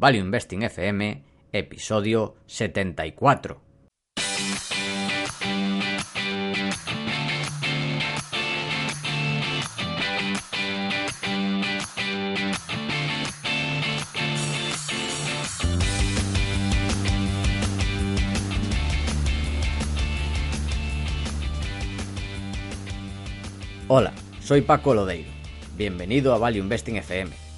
Value Investing FM, episodio 74. Hola, soy Paco Lodeiro. Bienvenido a Value Investing FM,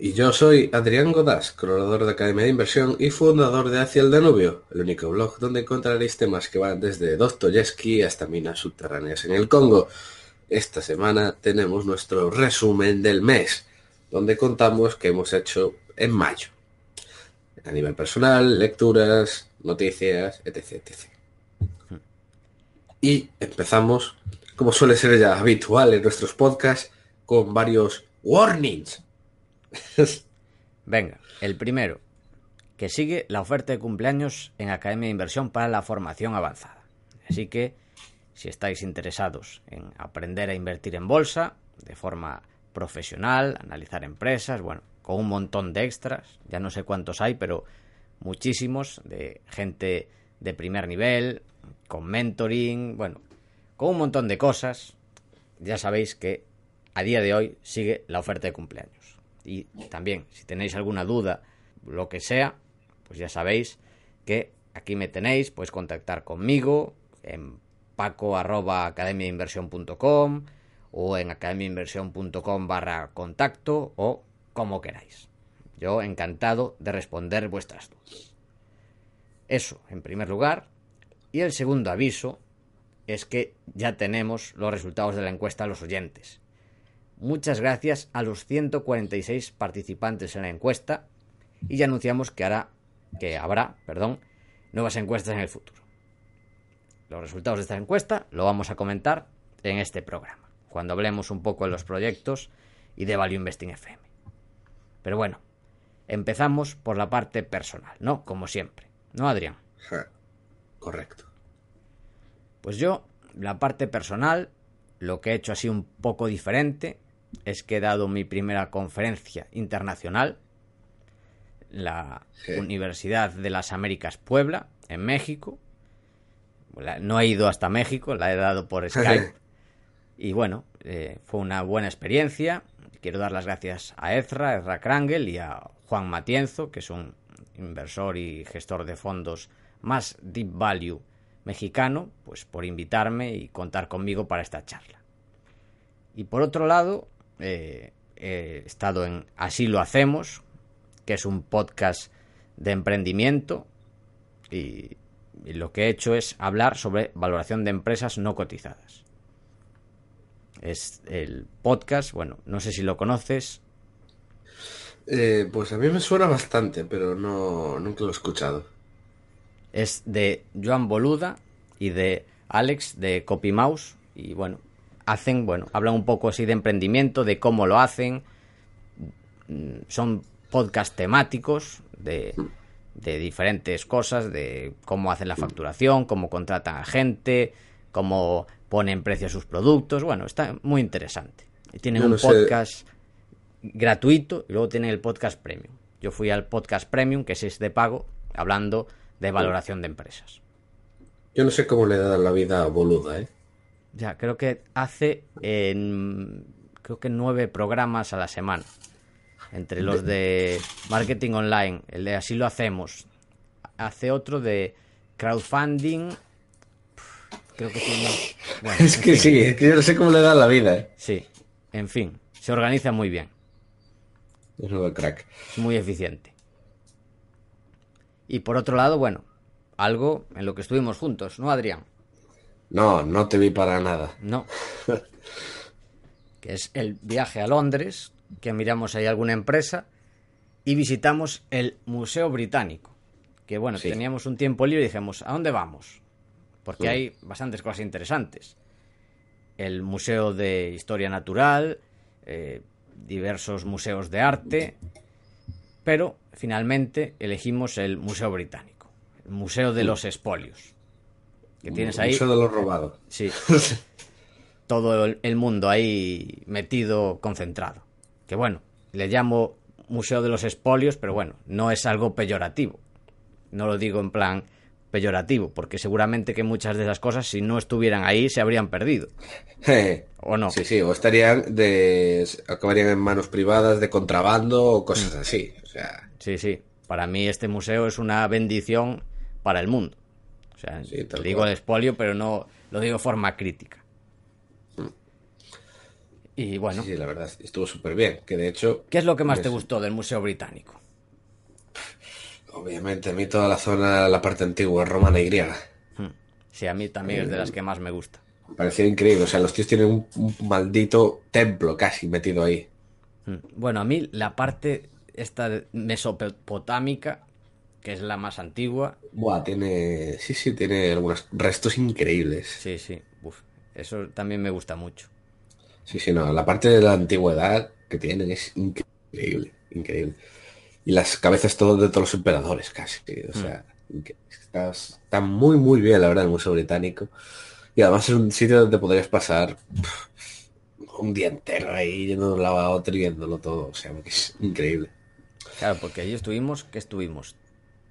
Y yo soy Adrián Godás, colaborador de Academia de Inversión y fundador de Hacia el Danubio, el único blog donde encontraréis temas que van desde Dostoyevsky hasta minas subterráneas en el Congo. Esta semana tenemos nuestro resumen del mes, donde contamos qué hemos hecho en mayo. A nivel personal, lecturas, noticias, etc. Y empezamos, como suele ser ya habitual en nuestros podcasts, con varios warnings Venga, el primero, que sigue la oferta de cumpleaños en Academia de Inversión para la formación avanzada. Así que, si estáis interesados en aprender a invertir en bolsa de forma profesional, analizar empresas, bueno, con un montón de extras, ya no sé cuántos hay, pero muchísimos, de gente de primer nivel, con mentoring, bueno, con un montón de cosas, ya sabéis que a día de hoy sigue la oferta de cumpleaños. Y también, si tenéis alguna duda, lo que sea, pues ya sabéis que aquí me tenéis, podéis contactar conmigo en paco arroba o en academiainversión.com barra contacto o como queráis. Yo encantado de responder vuestras dudas. Eso, en primer lugar. Y el segundo aviso es que ya tenemos los resultados de la encuesta a los oyentes muchas gracias a los 146 participantes en la encuesta y ya anunciamos que, hará, que habrá perdón, nuevas encuestas en el futuro. Los resultados de esta encuesta lo vamos a comentar en este programa, cuando hablemos un poco de los proyectos y de Value Investing FM. Pero bueno, empezamos por la parte personal, ¿no? Como siempre, ¿no, Adrián? Correcto. Pues yo, la parte personal, lo que he hecho así un poco diferente es que he dado mi primera conferencia internacional, la Universidad de las Américas Puebla, en México. No he ido hasta México, la he dado por Skype. y bueno, eh, fue una buena experiencia. Quiero dar las gracias a Ezra, Ezra Krangel y a Juan Matienzo, que es un inversor y gestor de fondos más deep value mexicano, pues por invitarme y contar conmigo para esta charla. Y por otro lado, eh, he estado en Así lo hacemos, que es un podcast de emprendimiento y, lo que he hecho es hablar sobre valoración de empresas no cotizadas. Es el podcast, bueno, no sé si lo conoces. Eh, pues a mí me suena bastante, pero no nunca lo he escuchado. Es de Joan Boluda y de Alex de CopyMouse y bueno, hacen, bueno, hablan un poco así de emprendimiento, de cómo lo hacen. Mm, son podcast temáticos de, de diferentes cosas, de cómo hacen la facturación, cómo contratan a gente, cómo ponen precio a sus productos. Bueno, está muy interesante. Tienen un podcast gratuito y luego tienen el podcast premium. Yo fui al podcast premium, que es de pago, hablando de valoración de empresas. Yo no sé cómo le da la vida a Boluda, ¿eh? Ya, creo que hace en, creo que nueve programas a la semana. Entre los de marketing online, el de así lo hacemos. Hace otro de crowdfunding. creo que sí. Bueno, es que sí, es que yo no sé cómo le da la vida. ¿eh? Sí, en fin, se organiza muy bien. Es un crack. Es muy eficiente. Y por otro lado, bueno, algo en lo que estuvimos juntos, ¿no, Adrián? No, no te vi para nada. No. que es el viaje a Londres, que miramos ahí alguna empresa y visitamos el Museo Británico. Que bueno, teníamos un tiempo libre y dijimos, ¿a dónde vamos? Porque hay bastantes cosas interesantes. El Museo de Historia Natural, eh, diversos museos de arte, pero finalmente elegimos el Museo Británico, el Museo de los Espolios. Que tienes ahí. Museo de los robados. Sí. todo el mundo ahí metido, concentrado. Que bueno, le llamo Museo de los Espolios, pero bueno, no es algo peyorativo. No lo digo en plan peyorativo, porque seguramente que muchas de esas cosas, si no estuvieran ahí, se habrían perdido. ¿O no? Sí, sí, o estarían de. acabarían en manos privadas de contrabando o cosas mm. así. O sea. Sí, sí. Para mí este museo es una bendición para el mundo. O sea, digo de espolio, pero no lo digo de forma crítica. Mm. Y bueno. Sí, la verdad, estuvo súper bien. Que de hecho. ¿Qué es lo que más te gustó del Museo Británico? Obviamente, a mí toda la zona, la parte antigua, romana y griega. Hmm. Sí, a mí también es de las que más me gusta. Me pareció increíble. O sea, los tíos tienen un, maldito templo casi metido ahí. Hmm. Bueno, a mí la parte esta mesopotámica, que es la más antigua. Buah, tiene. Sí, sí, tiene algunos restos increíbles. Sí, sí. eso también me gusta mucho. Sí, sí, no. La parte de la antigüedad que tienen es increíble. Increíble y las cabezas todos de todos los emperadores casi. O sea, está, muy, muy bien, la verdad, el Museo Británico. Y además es un sitio donde podrías pasar un día entero ahí yendo de un lado a otro y viéndolo todo. O sea, que es increíble. Claro, porque allí estuvimos, ¿qué estuvimos?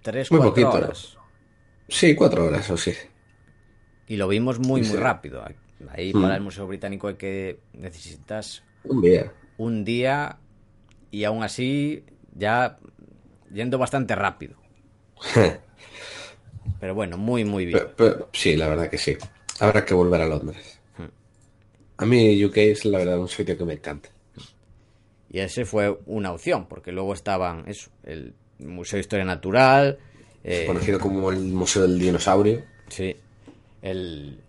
¿Tres, cuatro horas? Sí, cuatro horas o sí. Y lo vimos muy, muy rápido. Ahí para el Museo Británico hay que necesitas un día. Un día y aún así ya yendo bastante rápido. Pero bueno, muy, muy bien. sí, la verdad que sí. Habrá que volver a Londres. Hmm. A mí UK es la verdad un sitio que me encanta. Y ese fue una opción, porque luego estaban eso, el Museo de Historia Natural. Eh, conocido como el Museo del Dinosaurio. Sí. El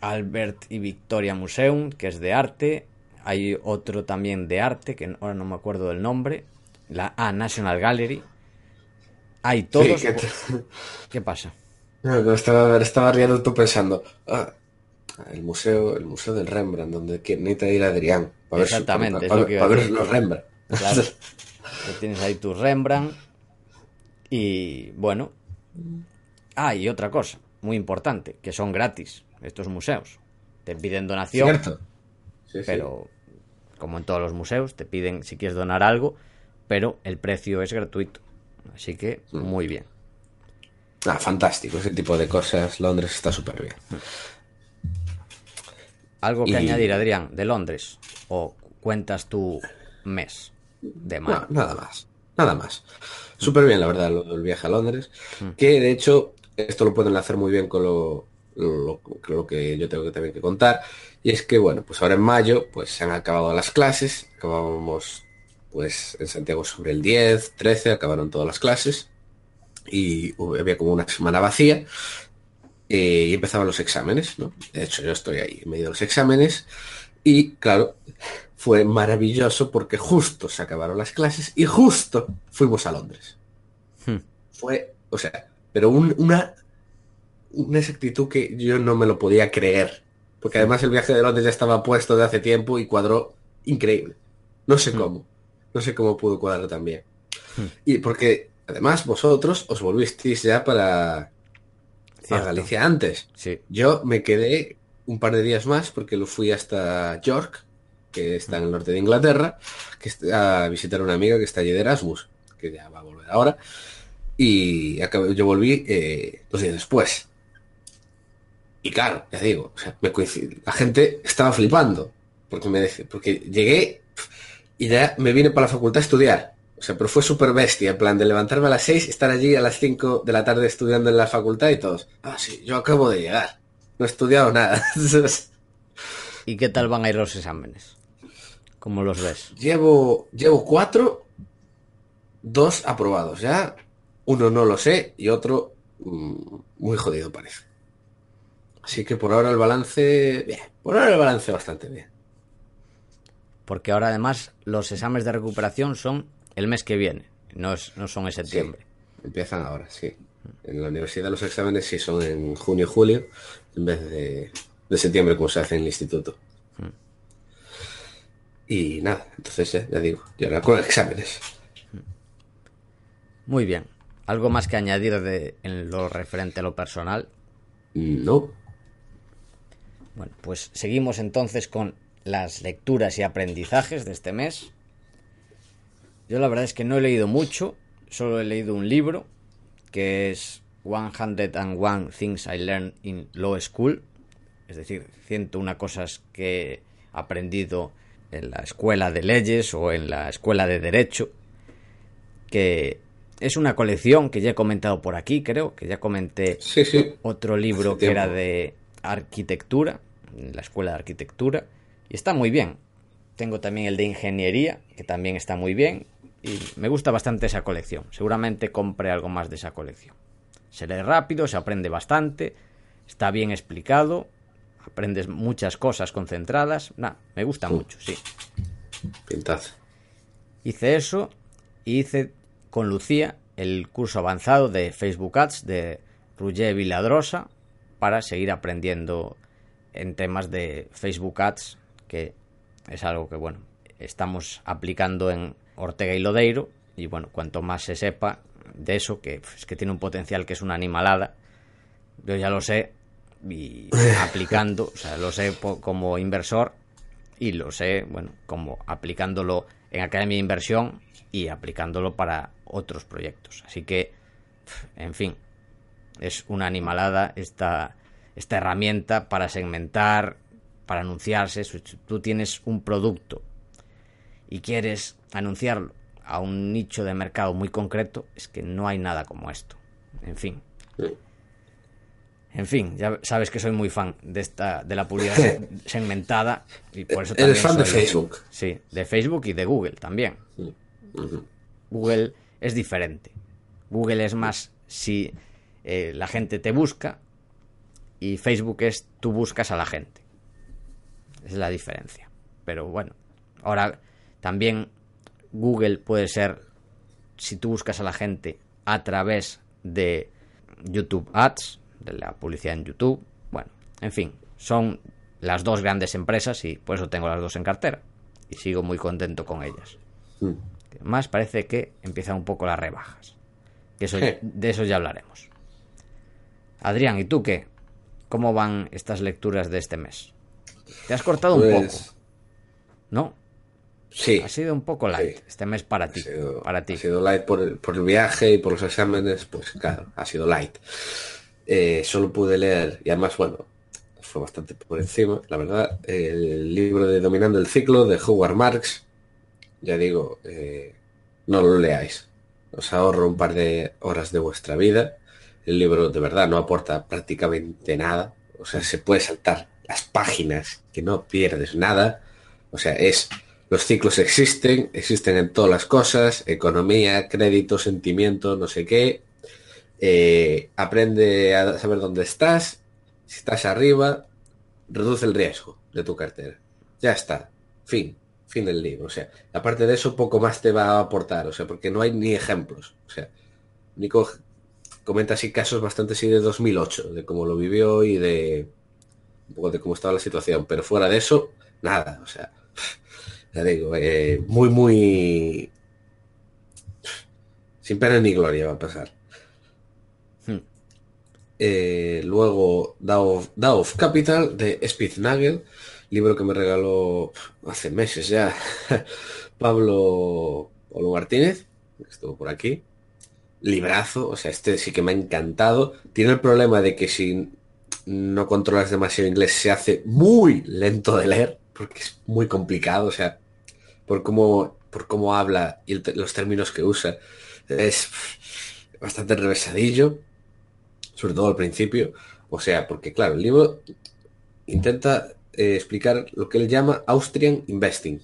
Albert y Victoria Museum, que es de arte. Hay otro también de arte, que ahora no me acuerdo del nombre la A National Gallery. Hay todos. ¿Qué pasa? No, estaba, estaba riendo tú pensando. Ah, el museo, el museo del Rembrandt, donde necesita ir Adrián. Para Exactamente, ver, para, ver los Rembrandt. Claro. tienes ahí tu Rembrandt. Y bueno. Ah, y otra cosa, muy importante, que son gratis estos museos. Te piden donación. Cierto. pero, como en todos los museos, te piden si quieres donar algo pero el precio es gratuito. Así que mm. muy bien. Ah, fantástico, ese tipo de cosas. Londres está súper bien. ¿Algo que añadir, Adrián, de Londres? ¿O cuentas tu mes de No, nada más. Nada más. Súper bien, la verdad, el viaje a Londres. Mm. Que de hecho, esto lo pueden hacer muy bien con lo, lo, que yo tengo que también que contar. Y es que, bueno, pues ahora en mayo, pues se han acabado las clases. Acabamos pues en Santiago sobre el 10, 13, acabaron todas las clases y había como una semana vacía eh, y empezaban los exámenes, ¿no? De hecho, yo estoy ahí en medio de los exámenes y claro, fue maravilloso porque justo se acabaron las clases y justo fuimos a Londres. Hmm. Fue, o sea, pero una, una exactitud que yo no me lo podía creer. Porque además el viaje de Londres ya estaba puesto de hace tiempo y cuadró increíble. No sé hmm. cómo. No sé cómo pudo cuadrar también. Hmm. Y porque además vosotros os volvisteis ya para, Galicia antes. Sí. Yo me quedé un par de días más porque lo fui hasta York, que está en el norte de Inglaterra, que a visitar a una amiga que está allí de Erasmus, que ya va a volver ahora. Y yo volví eh, dos días después. Y claro, ya digo, la gente estaba flipando. Porque me porque llegué y ya me vine para la facultad a estudiar. O sea, pero fue súper bestia, en plan de levantarme a las 6, estar allí a las 5 de la tarde estudiando en la facultad y todos. Ah, sí, yo acabo de llegar. no he estudiado nada. ¿Y qué tal van a ir los exámenes? ¿Cómo los ves? Llevo, llevo cuatro, dos aprobados ya. Uno no lo sé y otro mm, muy jodido parece. Así que por ahora el balance, bien. Por ahora el balance bastante bien. Porque ahora además los exámenes de recuperación son el mes que viene, no, es, no son en septiembre. empiezan ahora, sí. En la universidad los exámenes sí son en junio y julio, en vez de, de septiembre como se hace en el instituto. Hmm. Y nada, entonces eh, ya digo, y ahora con exámenes. Muy bien. ¿Algo más que añadir de, en lo referente a lo personal? No. Bueno, pues seguimos entonces con las lecturas y aprendizajes de este mes. Yo la verdad es que no he leído mucho, solo he leído un libro que es 101 Things I Learned in Law School, es decir, 101 cosas que he aprendido en la escuela de leyes o en la escuela de derecho, que es una colección que ya he comentado por aquí, creo, que ya comenté Sí, sí. otro libro Hace que era de arquitectura, la escuela de arquitectura, y está muy bien. Tengo también el de ingeniería, que también está muy bien, y me gusta bastante esa colección. Seguramente compre algo más de esa colección. Se lee rápido, se aprende bastante, está bien explicado, aprendes muchas cosas concentradas. Nah, me gusta mucho, sí. Pintaza. Hice eso y hice con Lucía el curso avanzado de Facebook Ads de Roger Viladrosa para seguir aprendiendo en temas de Facebook Ads, que es algo que, bueno, estamos aplicando en Ortega y Lodeiro. Y bueno, cuanto más se sepa de eso, que es que tiene un potencial que es una animalada, yo ya lo sé y aplicando, o sea, lo sé como inversor y lo sé, bueno, como aplicándolo en Academia de Inversión y aplicándolo para otros proyectos. Así que, en fin, es una animalada esta, esta herramienta para segmentar, para anunciarse. Si tú tienes un producto y quieres anunciarlo a un nicho de mercado muy concreto, es que no hay nada como esto. En fin. En fin, ya sabes que soy muy fan de esta de la publicidad se- segmentada y por eso también Eres fan de Facebook. Sí, de Facebook y de Google también. Google es diferente. Google es más si eh, la gente te busca y Facebook es tú buscas a la gente. Esa es la diferencia. Pero bueno, ahora también Google puede ser si tú buscas a la gente a través de YouTube Ads, de la publicidad en YouTube. Bueno, en fin, son las dos grandes empresas y por eso tengo las dos en cartera. Y sigo muy contento con ellas. Mm. Más parece que empiezan un poco las rebajas. Que eso, de eso ya hablaremos. Adrián, ¿y tú qué? ¿Cómo van estas lecturas de este mes? Te has cortado un Pues, poco, ¿no? Sí. Ha sido un poco light Sí. este mes para Ha ti. sido, para ti. ha sido light por el, por el viaje y por los exámenes, pues claro, ha sido light. Eh, solo pude leer, y además, bueno, fue bastante por encima, la verdad, el libro de Dominando el Ciclo de Howard Marks. Ya digo, eh, no lo leáis. Os ahorro un par de horas de vuestra vida. El libro de verdad no aporta prácticamente nada. O sea, se puede saltar las páginas que no pierdes nada. O sea, es los ciclos existen, existen en todas las cosas, economía, crédito, sentimiento, no sé qué. Eh, aprende a saber dónde estás. Si estás arriba, reduce el riesgo de tu cartera. Ya está. Fin. Fin del libro. O sea, aparte de eso, poco más te va a aportar. O sea, porque no hay ni ejemplos. O sea, Nico comenta así casos bastante así de 2008, de cómo lo vivió y de un poco de cómo estaba la situación. Pero fuera de eso, nada. O sea, ya digo, eh, muy, muy... Sin pena ni gloria va a pasar. Eh, luego, Dao of, Capital de Spitznagel, libro que me regaló hace meses ya Pablo Pablo Martínez, que estuvo por aquí. Librazo, o sea, este sí que me ha encantado. Tiene el problema de que si no controlas demasiado inglés se hace muy lento de leer, porque es muy complicado, o sea, por cómo, por cómo habla y los términos que usa, es bastante revesadillo, sobre todo al principio. O sea, porque claro, el libro intenta eh, explicar lo que él llama Austrian Investing.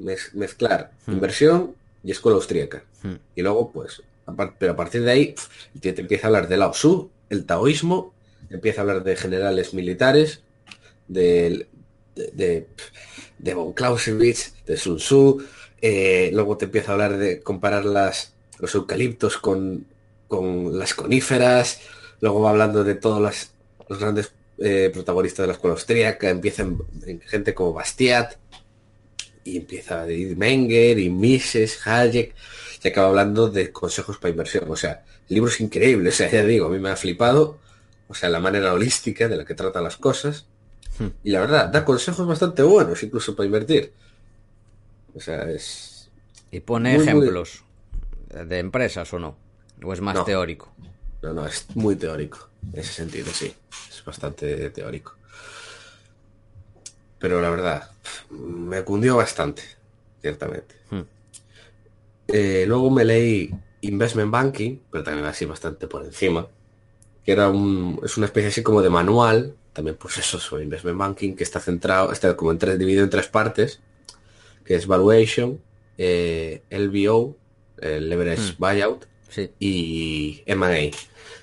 Mez- mezclar Hmm. inversión y escuela austríaca. Hmm. Y luego, pues, a pero a partir de ahí, tío te empieza a hablar de Lao Tzu, el taoísmo, empieza a hablar de generales militares, de, de, de von Clausewitz, de Sun Tzu, eh, luego te empieza a hablar de comparar las, los eucaliptos con, con las coníferas, luego va hablando de todos las- los grandes eh, protagonistas de la escuela austríaca, empiezan en gente como Bastiat, y empieza a ir Menger y Mises, Hayek, y acaba hablando de consejos para inversión. O sea, el libro es increíble, o sea, ya digo, a mí me ha flipado, o sea, la manera holística de la que trata las cosas, Hmm. y la verdad, da consejos bastante buenos, incluso para invertir. O sea, es... Y pone Muy, muy- ejemplos de empresas o no. O es más No. teórico. No, no, es muy teórico, en ese sentido, sí, es bastante teórico. Pero la verdad, me cundió bastante, ciertamente. Hmm. Eh, luego me leí Investment Banking, pero también así bastante por encima, que era un, es una especie así como de manual, también pues eso, sobre Investment Banking, que está centrado, está como en tres, dividido en tres partes, que es Valuation, eh, LBO, el Leverage Hmm. Buyout, Sí. y M&A.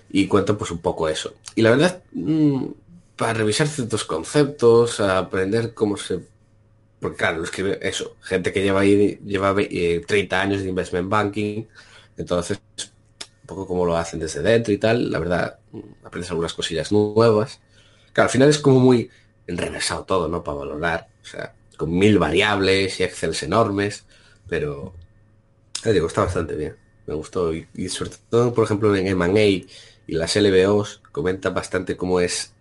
Y cuento pues un poco eso. Y la verdad, mm, para revisar ciertos conceptos, aprender cómo se... Porque claro, lo escribe eso, gente que lleva ahí, lleva ve- eh, 30 años de investment banking, entonces un poco cómo lo hacen desde dentro y tal, la verdad, mm, aprendes algunas cosillas nuevas. Claro, al final es como muy enrevesado todo, ¿no? Para valorar, o sea, con mil variables y excels enormes, pero, ya digo, está bastante bien. Me gustó y, y sobre todo, por ejemplo, en M&A y las LBOs comenta bastante cómo es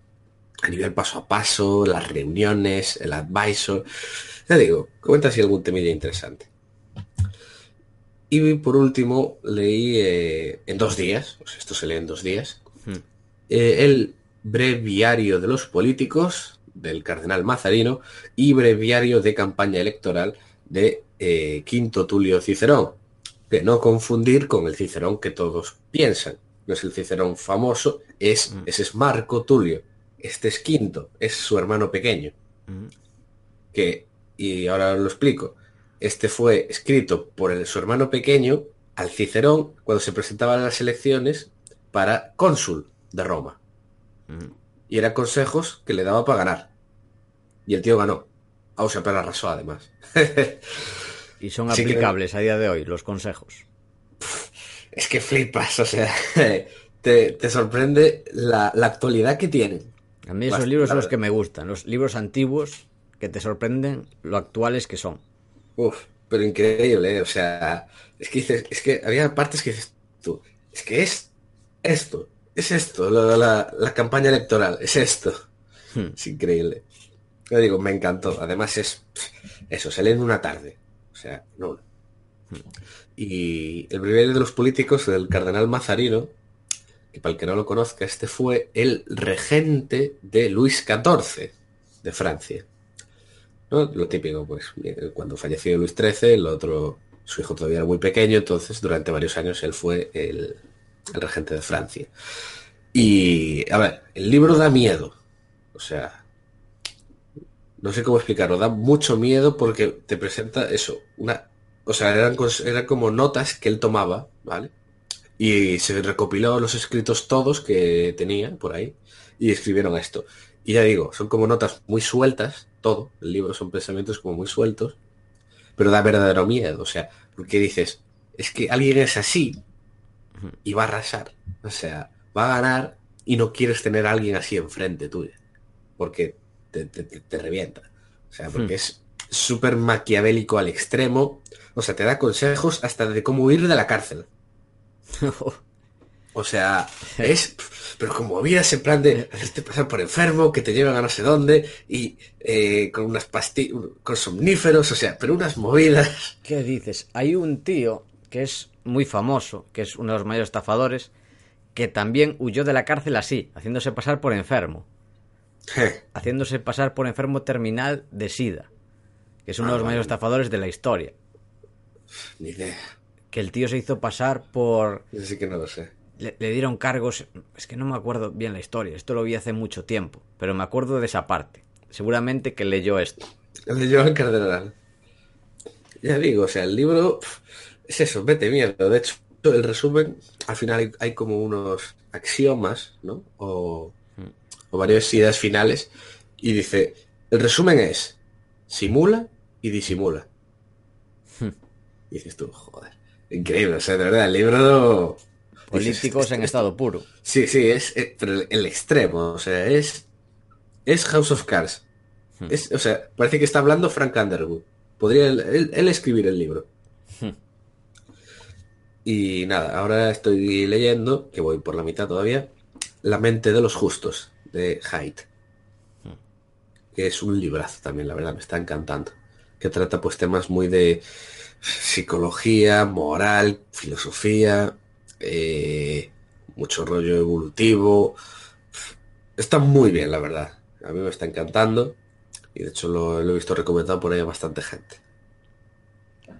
a nivel paso a paso, las reuniones, el advisor. Ya digo, comenta así algún temilla interesante. Y por último, leí eh, en dos días, sea, esto se lee en dos días, Hmm. eh, el breviario de los políticos del cardenal Mazarino y breviario de campaña electoral de eh, Quinto Tulio Cicerón, que no confundir con el Cicerón que todos piensan. No es el Cicerón famoso, es, Mm. ese es Marco Tulio. Este es Quinto, es su hermano pequeño, Mm. que, y ahora lo explico, este fue escrito por el- su hermano pequeño al Cicerón cuando se presentaban a las elecciones para cónsul de Roma. Mm. Y eran consejos que le daba para ganar. Y el tío ganó. Ah, o sea, pero arrasó además. Y son Sí que- aplicables a día de hoy los consejos. es que flipas, o sea, te, te sorprende la, la actualidad que tienen. A mí esos libros son los que me gustan. Los libros antiguos que te sorprenden lo actuales que son. Uf, pero increíble, ¿eh? o sea, es que dices, es que había partes que dices tú, es que es esto, es esto, la, la- la campaña electoral, es esto. Hmm. Es increíble. Yo digo, me encantó. Además es eso, se lee en una tarde. Sea, no. Y el breviario de los políticos del cardenal Mazarino, que para el que no lo conozca, este fue el regente de Luis XIV de Francia. ¿No? Lo típico, pues, eh, cuando falleció Luis XIII, el otro, su hijo todavía era muy pequeño, entonces durante varios años él fue el, el regente de Francia. Y, a ver, el libro da miedo. O sea, no sé cómo explicarlo, da mucho miedo porque te presenta eso, una, o sea, eran, eran como notas que él tomaba, ¿vale? Y se recopiló los escritos todos que tenía por ahí y escribieron esto. Y ya digo, son como notas muy sueltas, todo, el libro son pensamientos como muy sueltos, pero da verdadero miedo, o sea, porque dices, es que alguien es así y va a arrasar, o sea, va a ganar y no quieres tener a alguien así enfrente tuya, porque te, te- te- te revienta, o sea, porque Hmm. es súper maquiavélico al extremo, o sea, te da consejos hasta de cómo huir de la cárcel. O sea, es, pero como vías en plan de hacerte pasar por enfermo, que te llevan a no sé dónde, y eh, con unas pastillas, con somníferos, o sea, pero unas movidas. ¿Qué dices? Hay un tío que es muy famoso, que es uno de los mayores estafadores, que también huyó de la cárcel así, haciéndose pasar por enfermo. Haciéndose pasar por enfermo terminal de SIDA. Que es uno Ah, de los mayores vale. estafadores de la historia. Ni idea. Que el tío se hizo pasar por Eso sí que no lo sé. le, le dieron cargos. Es que no me acuerdo bien la historia. Esto lo vi hace mucho tiempo. Pero me acuerdo de esa parte. Seguramente que leyó esto. Leyó el cardenal. Ya digo, o sea, el libro es eso, vete miedo. De hecho, el resumen, al final hay, hay como unos axiomas, ¿no? O, o varias ideas finales. Y dice, el resumen es, simula y disimula. Y dices tú, joder, increíble, o sea, de verdad, el libro... Políticos en estado puro. Sí, sí, es, eh, pero el, el extremo, o sea, es... Es House of Cards. Es, o sea, parece que está hablando Frank Underwood. Podría él, él- él escribir el libro. Y nada, ahora estoy leyendo, que voy por la mitad todavía, La mente de los justos, de Haidt. Que es un librazo también, la verdad, me está encantando. Que trata pues temas muy de psicología, moral, filosofía, eh, mucho rollo evolutivo. Está muy bien, la verdad. A mí me está encantando. Y de hecho lo, lo he visto recomendado por ahí a bastante gente.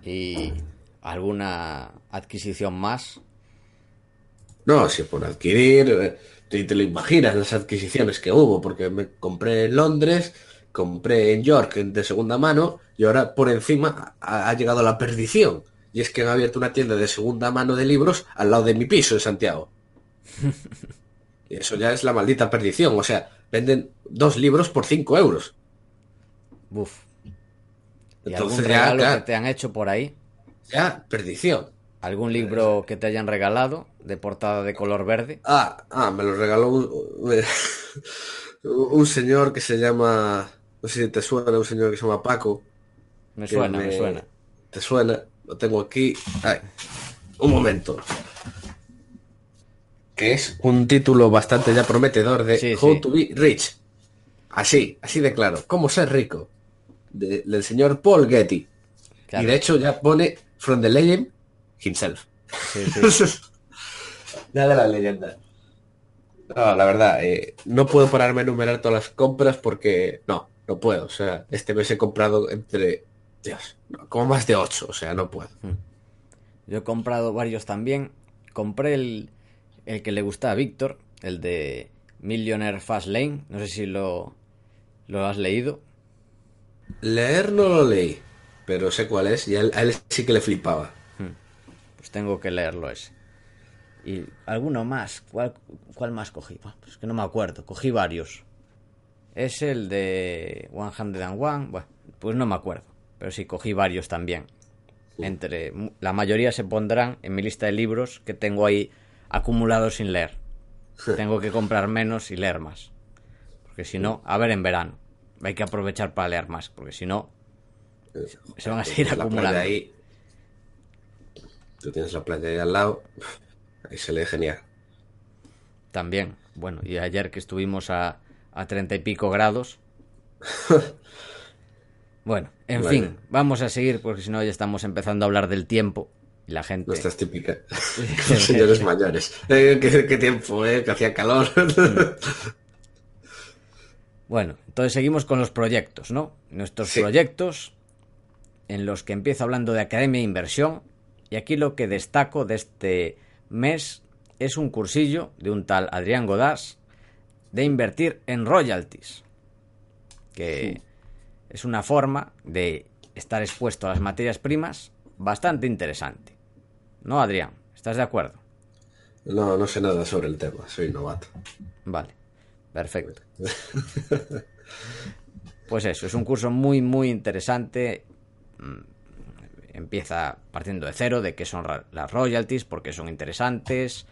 ¿Y alguna adquisición más? No, si por adquirir, eh, te, te lo imaginas las adquisiciones que hubo, porque me compré en Londres, compré en York de segunda mano, y ahora por encima ha, ha llegado la perdición. Y es que han abierto una tienda de segunda mano de libros al lado de mi piso en Santiago. Y eso ya es la maldita perdición. O sea, venden dos libros por cinco euros. Buf. ¿Y Entonces algún ya, regalo que te han hecho por ahí? Ya, perdición. ¿Algún libro que te hayan regalado de portada de color verde? Ah, ah, me lo regaló un, un señor que se llama, no sé si te suena, un señor que se llama Paco. Me suena, me suena. ¿Te suena? Lo tengo aquí. Ay, un momento. Que es un título bastante ya prometedor de Sí, How sí. to be Rich. Así, así de claro. ¿Cómo ser rico? De- del señor Paul Getty. Claro. Y de hecho ya pone From the Legend himself. Sí, sí. Ya de la leyenda. No, la verdad, eh, no puedo pararme a enumerar todas las compras porque no, no puedo. O sea, este mes he comprado entre, Dios, no, como más de ocho, o sea, no puedo. Yo he comprado varios también. Compré el, el que le gusta a Víctor, el de Millionaire Fast Lane. No sé si lo, lo has leído. Leer no lo leí, pero sé cuál es y a él, a él sí que le flipaba. Pues tengo que leerlo ese. Y alguno más. ¿Cuál, cuál más cogí? Buah, pues que no me acuerdo. Cogí varios. Es el de One Hundred and One. Bueno, pues no me acuerdo. Pero sí, cogí varios también. Entre la mayoría se pondrán en mi lista de libros que tengo ahí acumulados sin leer. Tengo que comprar menos y leer más. Porque si no, a ver en verano. Hay que aprovechar para leer más. Porque si no, se van a seguir La playa acumulando. ahí. Tú tienes la playa ahí al lado. Ahí se lee genial. También. Bueno, y ayer que estuvimos a, a 30 y pico grados. Bueno, en Vale. fin, vamos a seguir porque si no ya estamos empezando a hablar del tiempo y la gente... Nuestras típicas. Señores mayores. Eh, ¿qué, qué tiempo, eh? Que hacía calor. Bueno, entonces seguimos con los proyectos, ¿no? Nuestros Sí. proyectos en los que empiezo hablando de Academia de Inversión y aquí lo que destaco de este mes es un cursillo de un tal Adrián Godás de invertir en royalties, que es una forma de estar expuesto a las materias primas bastante interesante. ¿No, Adrián? ¿Estás de acuerdo? No, no sé nada sobre el tema. Soy novato. Vale, perfecto. Pues eso, es un curso muy, muy interesante. Empieza partiendo de cero, de qué son las royalties, por qué son interesantes,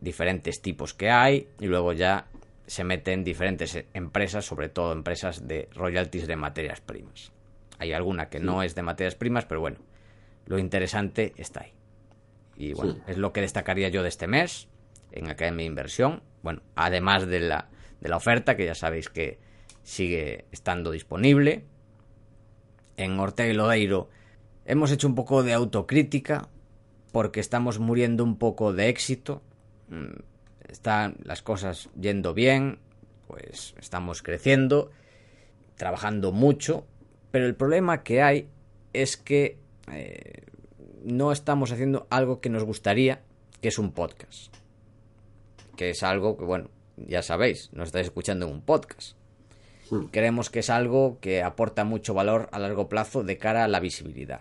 diferentes tipos que hay, y luego ya se mete en diferentes eh, empresas, sobre todo empresas de royalties de materias primas. Hay alguna que no es de materias primas, pero bueno, lo interesante está ahí. Y bueno, Sí. es lo que destacaría yo de este mes en Academia de Inversión. Bueno, además de la, de la oferta, que ya sabéis que sigue estando disponible. En Ortega y Lodeiro hemos hecho un poco de autocrítica porque estamos muriendo un poco de éxito. Mm, Están las cosas yendo bien, pues estamos creciendo, trabajando mucho, pero el problema que hay es que eh, no estamos haciendo algo que nos gustaría, que es un podcast. que es algo que, bueno, ya sabéis, nos estáis escuchando en un podcast. Hmm. Creemos que es algo que aporta mucho valor a largo plazo de cara a la visibilidad.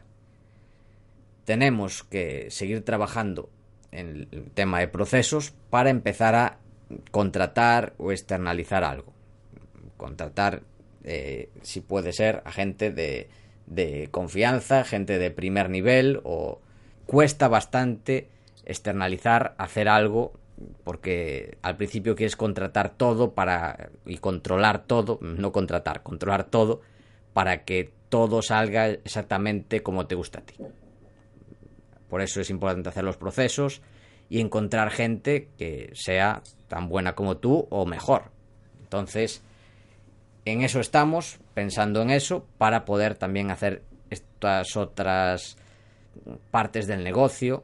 Tenemos que seguir trabajando en el tema de procesos para empezar a contratar o externalizar algo. Contratar, eh, si puede ser, a gente de, de confianza, gente de primer nivel o cuesta bastante externalizar, hacer algo porque al principio quieres contratar todo para y controlar todo, no contratar, controlar todo para que todo salga exactamente como te gusta a ti. Por eso es importante hacer los procesos y encontrar gente que sea tan buena como tú o mejor. Entonces, en eso estamos, pensando en eso, para poder también hacer estas otras partes del negocio,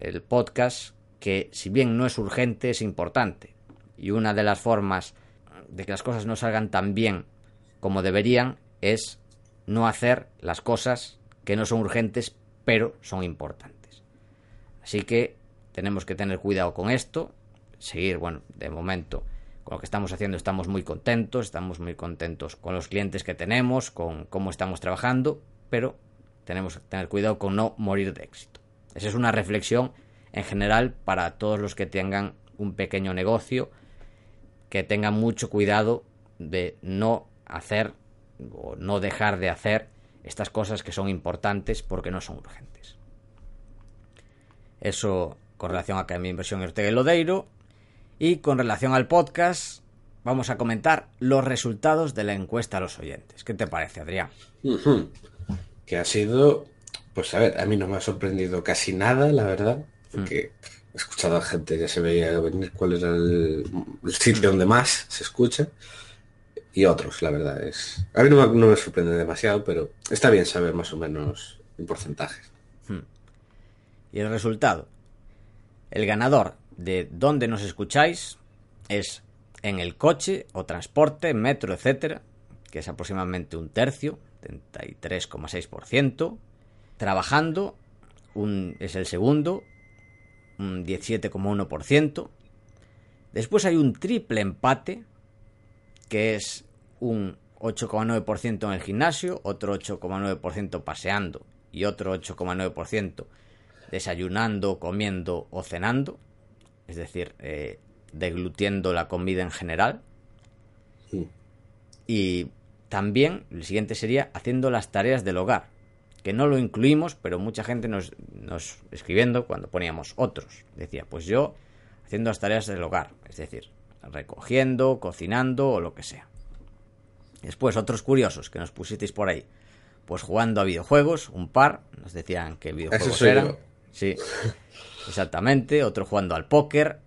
el podcast, que si bien no es urgente, es importante. Y una de las formas de que las cosas no salgan tan bien como deberían es no hacer las cosas que no son urgentes, pero son importantes. Así que tenemos que tener cuidado con esto, seguir, bueno, de momento con lo que estamos haciendo estamos muy contentos, estamos muy contentos con los clientes que tenemos, con cómo estamos trabajando, pero tenemos que tener cuidado con no morir de éxito. Esa es una reflexión en general para todos los que tengan un pequeño negocio, que tengan mucho cuidado de no hacer o no dejar de hacer estas cosas que son importantes porque no son urgentes. Eso con relación a que mi inversión en Ortega y Lodeiro. Y con relación al podcast, vamos a comentar los resultados de la encuesta a los oyentes. ¿Qué te parece, Adrián? Que ha sido, pues a ver, a mí no me ha sorprendido casi nada, la verdad, porque he escuchado a gente, ya se veía venir cuál era el, sitio donde más se escucha. Y otros, la verdad es. A mí no me, sorprende demasiado, pero está bien saber más o menos en porcentajes. Y el resultado. El ganador de dónde nos escucháis es en el coche o transporte, metro, etcétera, que es aproximadamente un tercio, 33,6%. Trabajando un, es el segundo, un 17,1%. Después hay un triple empate, que es un 8,9% en el gimnasio, otro 8,9% paseando y otro 8,9% desayunando, comiendo o cenando es decir, eh, deglutiendo la comida en general. Y también el siguiente sería haciendo las tareas del hogar, que no lo incluimos, pero mucha gente nos, nos escribiendo cuando poníamos otros. Decía, pues yo haciendo las tareas del hogar, es decir, recogiendo, cocinando o lo que sea. Después, otros curiosos que nos pusisteis por ahí. Pues jugando a videojuegos, un par, nos decían que videojuegos eran. Sí. Exactamente, otro jugando al póker,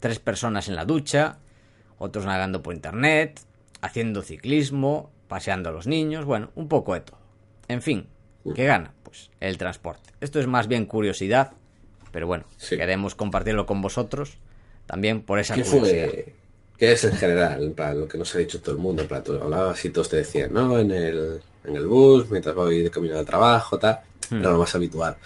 tres personas en la ducha, otros navegando por internet, haciendo ciclismo, paseando a los niños, bueno, un poco de todo. En fin, ¿qué gana? Pues el transporte. Esto es más bien curiosidad, pero bueno, queremos compartirlo con vosotros también por esa ¿Qué curiosidad. ¿Qué es en general? Para lo que nos ha dicho todo el mundo, para tú hablabas y todos te decían, ¿no? En el, en el bus, mientras voy de camino al trabajo, tal, hmm. era lo más habitual.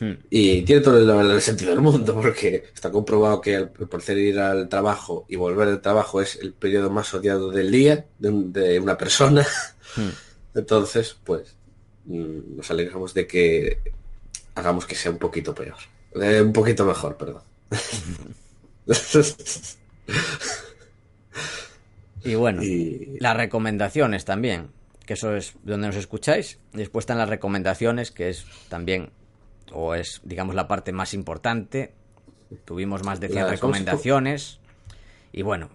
Hmm. Y tiene todo el, sentido del mundo, porque está comprobado que el, por ir al trabajo y volver al trabajo es el periodo más odiado del día de, una persona. Hmm. Entonces, pues, mm, nos alegramos de que hagamos que sea un poquito peor. Eh, un poquito mejor, perdón. y bueno, las recomendaciones también, que eso es donde nos escucháis. Después están las recomendaciones, que es también o es, digamos, la parte más importante. Tuvimos más de 100 recomendaciones. Y bueno,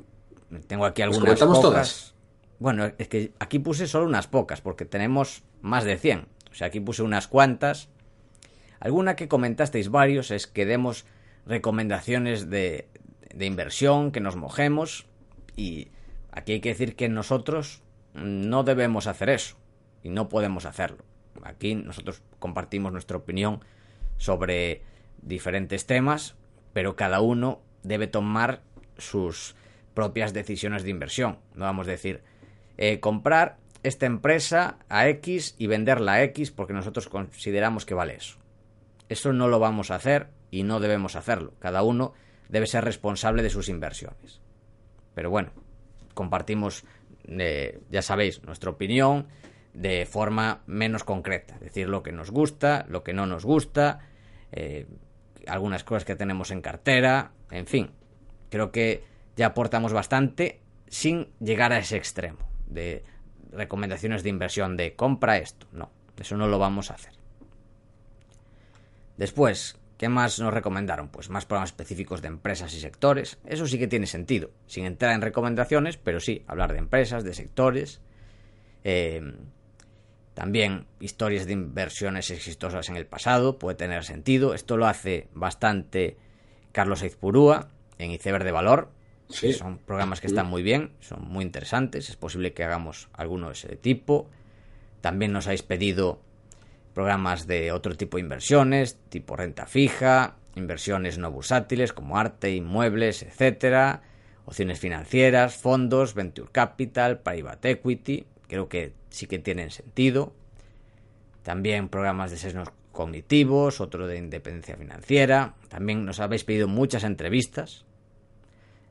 tengo aquí algunas pocas. Todas? Bueno, es que aquí puse solo unas pocas, porque tenemos más de 100. O sea, aquí puse unas cuantas. Alguna que comentasteis varios es que demos recomendaciones de, de inversión, que nos mojemos. Y aquí hay que decir que nosotros no debemos hacer eso. Y no podemos hacerlo. Aquí nosotros compartimos nuestra opinión sobre diferentes temas, pero cada uno debe tomar sus propias decisiones de inversión. No vamos a decir, eh, comprar esta empresa a X y venderla a X porque nosotros consideramos que vale eso. Eso no lo vamos a hacer y no debemos hacerlo. Cada uno debe ser responsable de sus inversiones. Pero bueno, compartimos, eh, ya sabéis, nuestra opinión de forma menos concreta, decir lo que nos gusta, lo que no nos gusta, eh, algunas cosas que tenemos en cartera, en fin, creo que ya aportamos bastante sin llegar a ese extremo de recomendaciones de inversión de compra esto, no, eso no lo vamos a hacer. Después, ¿qué más nos recomendaron? Pues más programas específicos de empresas y sectores. Eso sí que tiene sentido, sin entrar en recomendaciones, pero sí hablar de empresas, de sectores. Eh, también historias de inversiones exitosas en el pasado, puede tener sentido. Esto lo hace bastante Carlos Aizpurúa en Iceberg de Valor. Sí. Son programas que están muy bien, son muy interesantes. Es posible que hagamos alguno de ese tipo. También nos habéis pedido programas de otro tipo de inversiones, tipo renta fija, inversiones no bursátiles como arte, inmuebles, etcétera, opciones financieras, fondos, venture capital, private equity. Creo que sí que tienen sentido. También programas de sesgos cognitivos, otro de independencia financiera. También nos habéis pedido muchas entrevistas.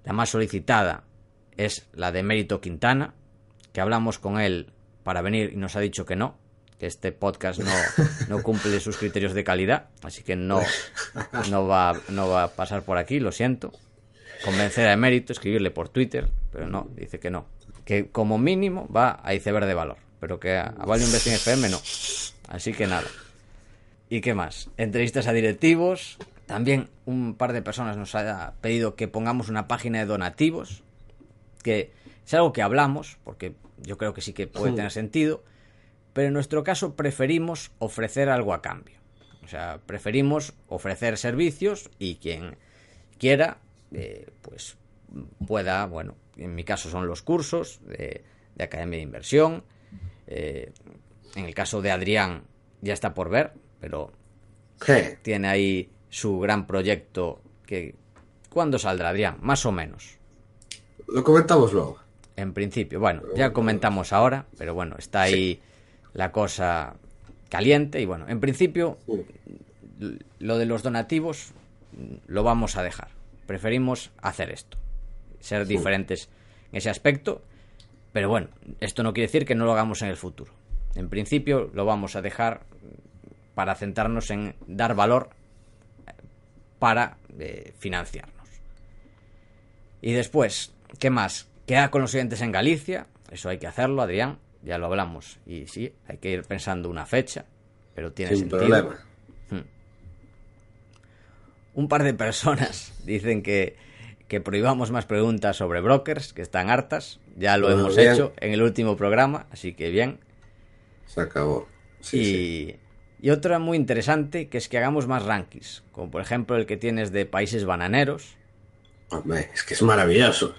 La más solicitada es la de Mérito Quintana, que hablamos con él para venir y nos ha dicho que no, que este podcast no, no cumple sus criterios de calidad, así que no, no, va, no va a pasar por aquí, lo siento. Convencer a Emérito, escribirle por Twitter, pero no, dice que no. Que como mínimo va a Iceberg de Valor, pero que a Value Investing FM no. Así que nada. ¿Y qué más? Entrevistas a directivos. También un par de personas nos ha pedido que pongamos una página de donativos, que es algo que hablamos, porque yo creo que sí que puede tener sentido, pero en nuestro caso preferimos ofrecer algo a cambio. O sea, preferimos ofrecer servicios y quien quiera, eh, pues pueda, bueno, en mi caso son los cursos de, de Academia de Inversión. Eh, en el caso de Adrián ya está por ver, pero tiene ahí su gran proyecto que... ¿Cuándo saldrá, Adrián? Más o menos. Lo comentamos luego. En principio, bueno, ya comentamos ahora, pero bueno, está ahí la cosa caliente y bueno, en principio lo de los donativos lo vamos a dejar. Preferimos hacer esto, ser diferentes en ese aspecto, pero bueno, esto no quiere decir que no lo hagamos en el futuro. En principio lo vamos a dejar para centrarnos en dar valor eh, para eh, financiarnos. Y después, ¿qué más? Queda con los oyentes en Galicia, eso hay que hacerlo, Adrián, ya lo hablamos. Y sí, hay que ir pensando una fecha, pero tiene Sin sentido. problema. Un par de personas dicen que, que prohibamos más preguntas sobre brokers, que están hartas. Ya lo Bueno, hemos bien. hecho en el último programa, así que bien. Se acabó. Sí, y, sí. y otra muy interesante, que es que hagamos más rankings, como por ejemplo el que tienes de países bananeros, Hombre, es que es maravilloso.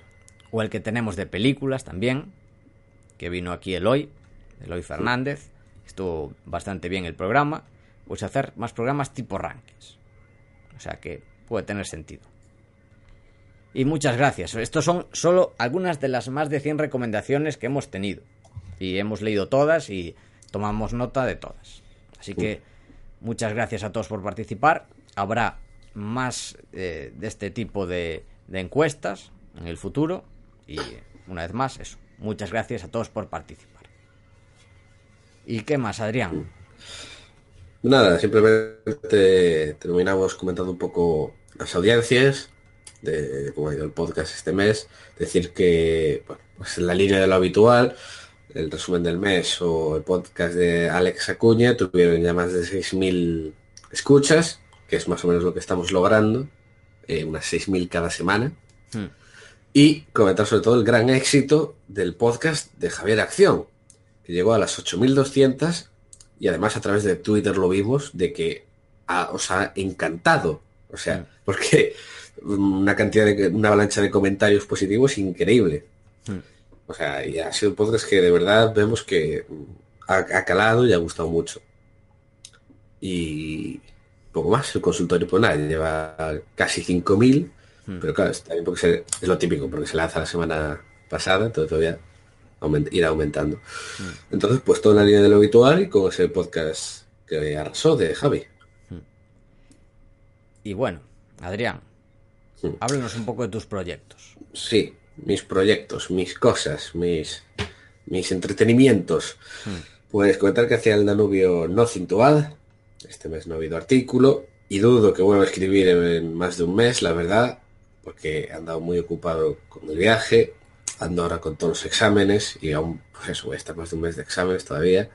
o el que tenemos de películas también, que vino aquí Eloy, Eloy Fernández, estuvo bastante bien el programa, pues hacer más programas tipo rankings. O sea que puede tener sentido. Y muchas gracias. Estos son solo algunas de las más de 100 recomendaciones que hemos tenido. Y hemos leído todas y tomamos nota de todas. Así que muchas gracias a todos por participar. Habrá más eh, de este tipo de, de encuestas en el futuro. Y una vez más, eso. Muchas gracias a todos por participar. ¿Y qué más, Adrián? Nada, simplemente terminamos comentando un poco las audiencias de cómo ha ido el podcast este mes. Decir que, bueno, pues en la línea de lo habitual, el resumen del mes o el podcast de Alex Acuña tuvieron ya más de 6.000 escuchas, que es más o menos lo que estamos logrando, eh, unas 6.000 cada semana. Hmm. Y comentar sobre todo el gran éxito del podcast de Javier Acción, que llegó a las 8.200 y además a través de Twitter lo vimos de que a- os ha encantado. O sea, Mm. porque una cantidad de una avalancha de comentarios positivos increíble. Mm. O sea, y ha sido un podcast que de verdad vemos que ha, ha calado y ha gustado mucho. Y poco más, el consultorio pues nada, lleva casi 5.000, Mm. pero claro, es, también porque se- es lo típico, porque se lanza la semana pasada, entonces todavía aument- irá aumentando. Entonces, pues todo en la línea de lo habitual y con ese podcast que arrasó de Javi. Y bueno, Adrián, Háblanos un poco de tus proyectos. Sí, mis proyectos, mis cosas, mis, mis entretenimientos. Pues comentar que hacia el Danubio no cintuad. Este mes no ha habido artículo. Y dudo que vuelva a escribir en más de un mes, la verdad, porque he andado muy ocupado con el viaje, ando ahora con todos los exámenes y aún, pues eso, voy más de un mes de exámenes todavía.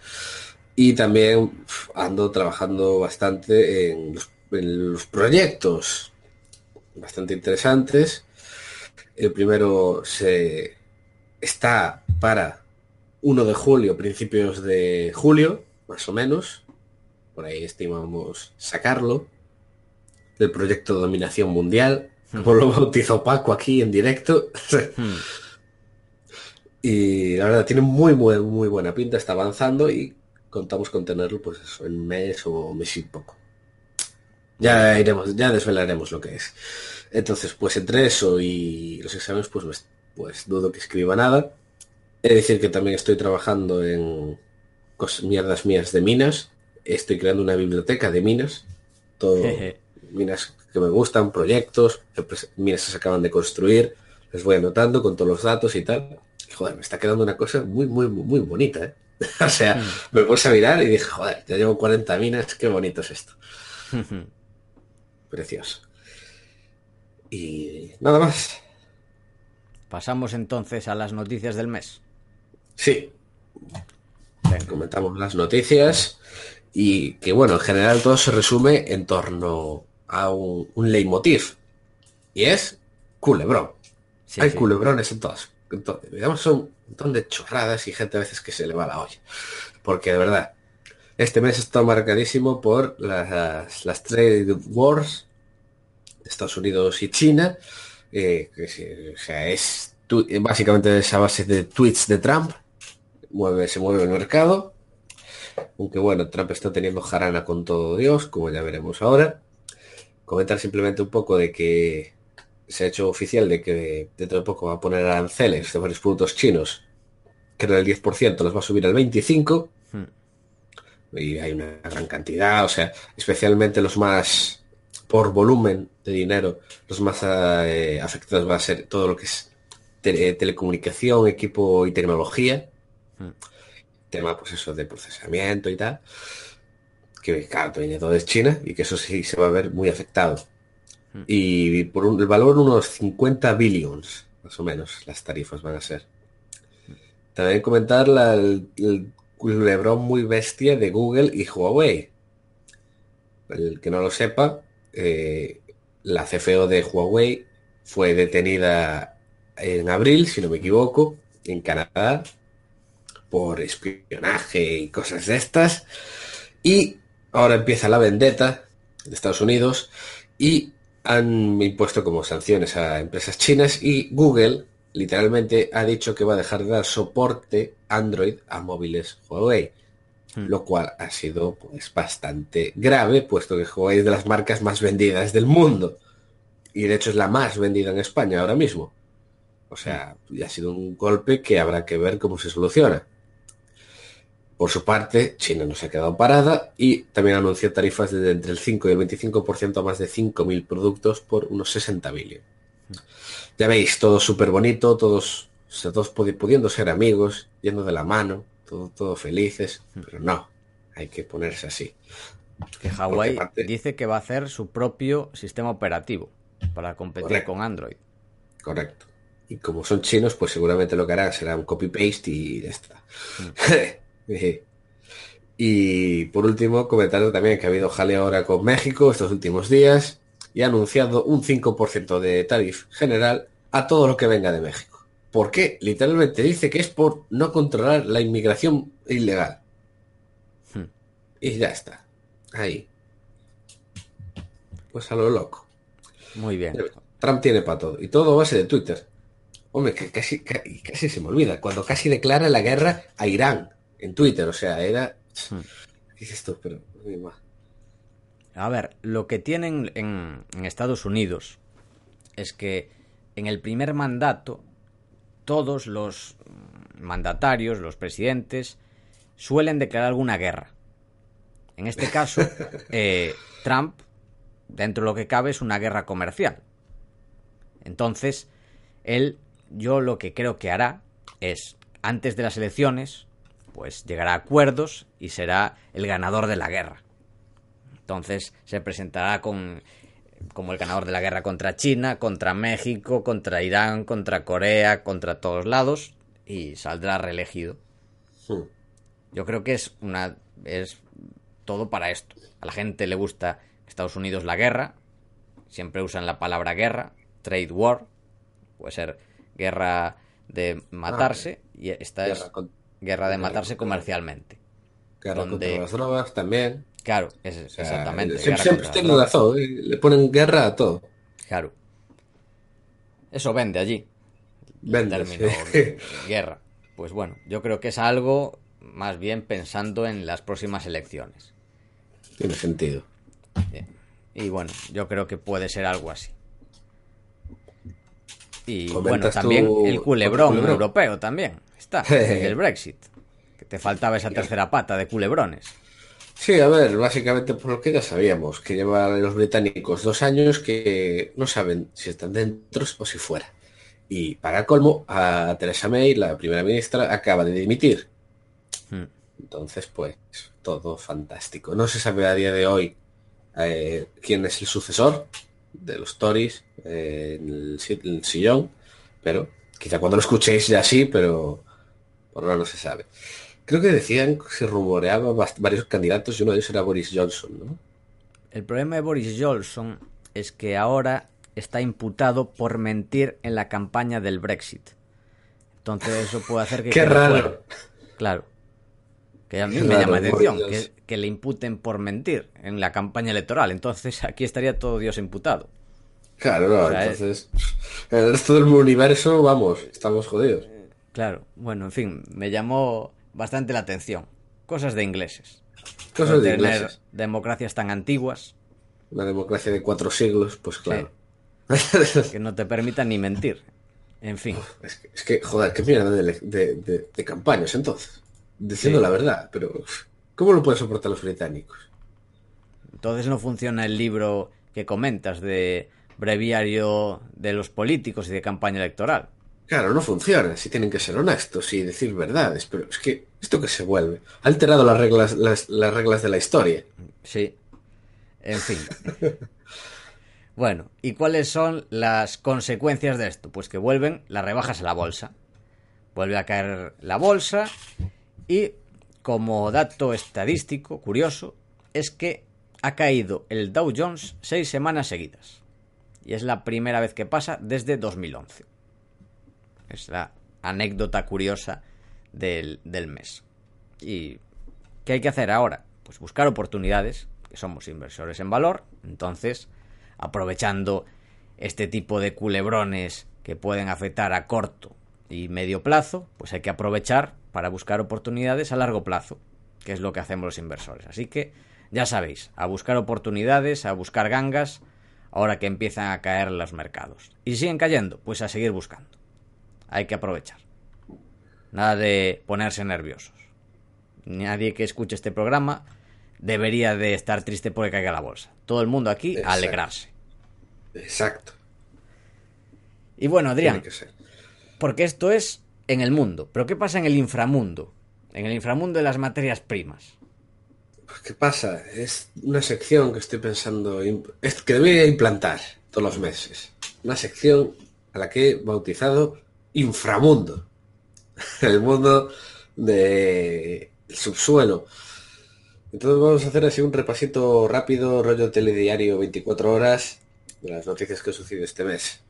Y también ando trabajando bastante en los, en los proyectos bastante interesantes. El primero se está para 1 de julio, principios de julio, más o menos. Por ahí estimamos sacarlo. El proyecto de dominación mundial, como lo bautizó Paco aquí en directo. y la verdad tiene muy, muy, muy buena pinta, está avanzando y contamos con tenerlo pues eso, en mes o mes y poco. Ya iremos, ya desvelaremos lo que es. Entonces, pues entre eso y los exámenes, pues, pues dudo que escriba nada. He de decir que también estoy trabajando en cosas, mierdas mías de minas. Estoy creando una biblioteca de minas. Todo minas que me gustan, proyectos, minas que se acaban de construir. Les voy anotando con todos los datos y tal. Y, joder, me está quedando una cosa muy, muy, muy bonita, ¿eh? o sea, mm. me puse a mirar y dije, joder, ya llevo 40 minas, qué bonito es esto. Precioso. Y nada más. Pasamos entonces a las noticias del mes. Sí. Comentamos las noticias y que bueno, en general todo se resume en torno a un, leitmotiv. Y es culebrón. Hay culebrones en todas. digamos, son un montón de chorradas y gente a veces que se le va la olla. Porque de verdad, este mes está marcadísimo por las, las trade wars de Estados Unidos y China. Eh, que, o sea, es básicamente esa base de tweets de Trump mueve, se mueve el mercado. Aunque bueno, Trump está teniendo jarana con todo Dios, como ya veremos ahora. Comentar simplemente un poco de que se ha hecho oficial de que dentro de poco va a poner aranceles de varios productos chinos, que era el 10%, los va a subir al 25%. Hmm. Y hay una gran cantidad, o sea, especialmente los más por volumen de dinero, los más eh, afectados va a ser todo lo que es telecomunicación, equipo y tecnología Tema, pues eso, de procesamiento y tal. Que claro, viene todo de China y que eso sí se va a ver muy afectado. Y por un, el valor unos 50 billions, más o menos, las tarifas van a ser. También comentar la, el, el culebrón muy bestia de Google y Huawei. El que no lo sepa, eh, la CFO de Huawei fue detenida en abril, si no me equivoco, en Canadá, por espionaje y cosas de estas. Y ahora empieza la vendetta de Estados Unidos y han impuesto como sanciones a empresas chinas y Google literalmente ha dicho que va a dejar de dar soporte Android a móviles Huawei. Hmm. Lo cual ha sido pues bastante grave, puesto que Huawei es de las marcas más vendidas del mundo. Y de hecho es la más vendida en España ahora mismo. O sea, ya ha sido un golpe que habrá que ver cómo se soluciona. Por su parte, China no se ha quedado parada y también anunció tarifas de entre el 5 y el 25% a más de 5.000 productos por unos 60 billones. Ya veis, todo súper bonito, todos, todos pudiendo ser amigos, yendo de la mano, todo, todo felices, pero no, hay que ponerse así. Que Huawei dice que va a hacer su propio sistema operativo para competir con Android. Correcto. Y como son chinos, pues seguramente lo que harán será un copy-paste y ya está. Mm. y por último, comentar también que ha habido jaleo ahora con México estos últimos días y ha anunciado un 5% de tarif general a todo lo que venga de México. ¿Por qué? Literalmente dice que es por no controlar la inmigración ilegal. Hmm. Y ya está. Ahí. Pues a lo loco. Muy bien. Trump tiene para todo. Y todo a base de Twitter. Hombre, que casi, casi se me olvida. Cuando casi declara la guerra a Irán en Twitter, o sea, era... Hmm. ¿Qué es esto? Pero... A ver, lo que tienen en, Estados Unidos es que en el primer mandato todos los mandatarios, los presidentes, suelen declarar alguna guerra. En este caso, eh, Trump, dentro de lo que cabe, es una guerra comercial. Entonces, él, yo lo que creo que hará es, antes de las elecciones, pues llegará a acuerdos y será el ganador de la guerra. Entonces se presentará con como el ganador de la guerra contra China, contra México, contra Irán, contra Corea, contra todos lados y saldrá reelegido. Yo creo que es una es todo para esto. A la gente le gusta Estados Unidos la guerra, siempre usan la palabra guerra, trade war, puede ser guerra de matarse y esta Guerra es con- guerra de matarse comercialmente. Guerra donde- contra las drogas también. Claro, es, O sea, exactamente. Siempre, siempre razón, ¿eh? le ponen guerra a todo. Claro. Eso vende allí. Vende, término sí. de guerra. Pues bueno, yo creo que es algo más bien pensando en las próximas elecciones. Tiene sentido. Y bueno, yo creo que puede ser algo así. Y bueno, también el culebrón, otro culebrón. europeo también está, el Brexit. Que te faltaba esa tercera pata de culebrones. Sí, a ver, básicamente por lo que ya sabíamos, que llevan los británicos dos años que no saben si están dentro o si fuera. Y para colmo, a Theresa May, la primera ministra, acaba de dimitir. Hmm. Entonces, pues, todo fantástico. No se sabe a día de hoy eh, quién es el sucesor de los Tories eh, en el, si- en el sillón, pero quizá cuando lo escuchéis ya sí, pero por ahora no se sabe. Creo que decían, se rumoreaba varios candidatos y uno de ellos era Boris Johnson, ¿no? El problema de Boris Johnson es que ahora está imputado por mentir en la campaña del Brexit. Entonces eso puede hacer que... Qué raro. fuera. Claro. Que a mí Qué me llama la atención que, que le imputen por mentir en la campaña electoral. Entonces aquí estaría todo Dios imputado. Claro, no, O sea, entonces en el resto del universo, vamos, estamos jodidos. Claro. Bueno, en fin, me llamó bastante la atención. Cosas de ingleses. Cosas de tener ingleses. democracias tan antiguas Una democracia de cuatro siglos, pues claro. que no te permitan ni mentir. En fin. Es que, es que, joder, qué mierda de, de- de- de campañas entonces. Diciendo Sí. la verdad, pero ¿cómo lo pueden soportar los británicos? Entonces no funciona el libro que comentas de breviario de los políticos y de campaña electoral. Claro, no funciona, si tienen que ser honestos y decir verdades, pero es que esto que se vuelve. Ha alterado las reglas, las, las reglas de la historia. Sí. En fin. Bueno, ¿y cuáles son las consecuencias de esto? Pues que vuelven las rebajas a la bolsa. Vuelve a caer la bolsa y como dato estadístico curioso es que ha caído el Dow Jones seis semanas seguidas. Y es la primera vez que pasa desde 2011. Es la anécdota curiosa del, del mes. ¿Y qué hay que hacer ahora? Pues buscar oportunidades, que somos inversores en valor, entonces, aprovechando este tipo de culebrones que pueden afectar a corto y medio plazo, pues hay que aprovechar para buscar oportunidades a largo plazo, que es lo que hacemos los inversores. Así que, ya sabéis, a buscar oportunidades, a buscar gangas, ahora que empiezan a caer los mercados. Y si siguen cayendo, pues a seguir buscando. Hay que aprovechar. Nada de ponerse nerviosos. Nadie que escuche este programa debería de estar triste porque caiga la bolsa. Todo el mundo aquí a alegrarse. Exacto. Y bueno, Adrián, porque esto es en el mundo. Pero ¿qué pasa en el inframundo? En el inframundo de las materias primas. Pues, ¿Qué pasa? Es una sección que estoy pensando es que debería implantar todos los meses. Una sección a la que he bautizado Inframundo. El mundo del subsuelo. Entonces vamos a hacer así un repasito rápido, rollo telediario 24 horas, de las noticias que sucedido este mes.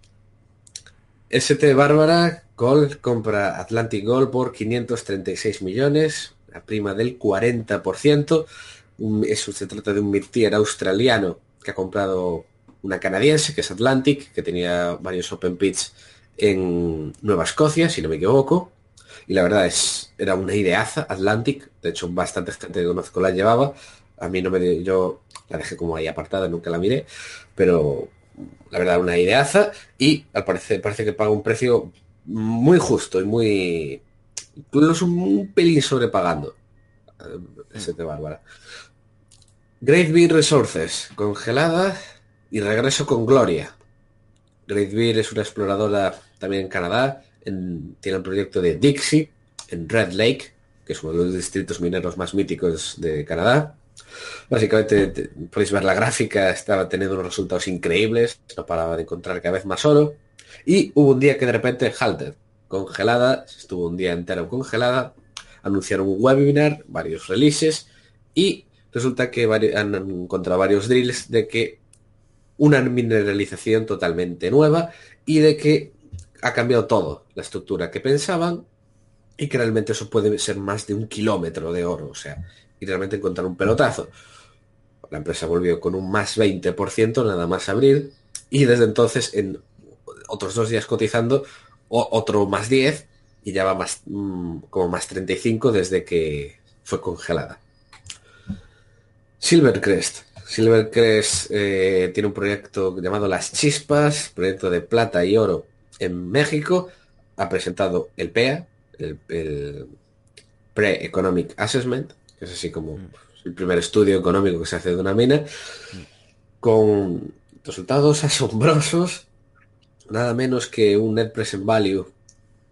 ST Bárbara Gold compra Atlantic Gold por 536 millones, la prima del 40%. Un- Eso se trata de un mid-tier australiano que ha comprado una canadiense, que es Atlantic, que tenía varios open pits en Nueva Escocia, si no me equivoco. Y la verdad es, era una ideaza Atlantic. De hecho, bastante gente que conozco la llevaba. A mí no me yo la dejé como ahí apartada, nunca la miré. Pero la verdad, una ideaza. Y al parecer parece que paga un precio muy justo y muy. incluso un pelín sobrepagando. Eh, Ese te Bárbara. Great Bear Resources, congelada y regreso con gloria. Great Bear es una exploradora también en Canadá. tiene el proyecto de Dixie en Red Lake, que es uno de los distritos mineros más míticos de Canadá. Básicamente podéis ver la gráfica, estaba teniendo unos resultados increíbles, no paraba de encontrar cada vez más oro. Y hubo un día que de repente halted, congelada, estuvo un día entero congelada, anunciaron un webinar, varios releases y resulta que han encontrado varios drills de que una mineralización totalmente nueva y de que ha cambiado todo, la estructura que pensaban y que realmente eso puede ser más de un kilómetro de oro, o sea, y realmente encontrar un pelotazo. La empresa volvió con un más 20% nada más abrir y desde entonces en otros dos días cotizando otro más 10 y ya va más mm, como más 35 desde que fue congelada. Silvercrest. Silvercrest eh, tiene un proyecto llamado Las Chispas, proyecto de plata y oro en México. Ha presentado el PEA, el, Pre-Economic Assessment, que es así como mm. el primer estudio económico que se hace de una mina, con resultados asombrosos, nada menos que un Net Present Value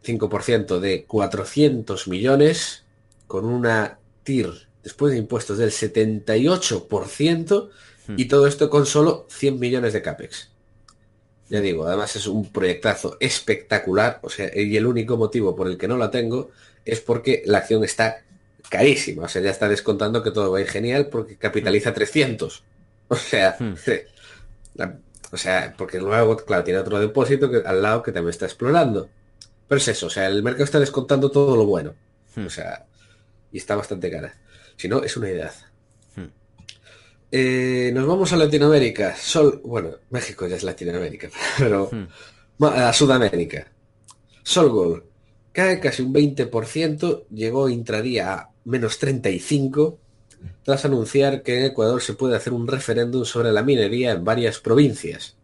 5% de 400 millones, con una TIR después de impuestos del 78%, y hmm. todo esto con solo 100 millones de CAPEX. Ya digo, además es un proyectazo espectacular, o sea, y el único motivo por el que no la tengo es porque la acción está carísima, o sea, ya está descontando que todo va a ir genial porque capitaliza 300. O sea, hmm. o sea, porque luego, claro, tiene otro depósito que, al lado que también está explorando. Pero es eso, o sea, el mercado está descontando todo lo bueno. Hmm. O sea, y está bastante cara. Si no, es una idea. Eh, nos vamos a Latinoamérica. Sol, bueno, México ya es Latinoamérica, pero hmm. a Sudamérica. Solgol cae casi un 20%, llegó intradía a menos 35 tras anunciar que en Ecuador se puede hacer un referéndum sobre la minería en varias provincias.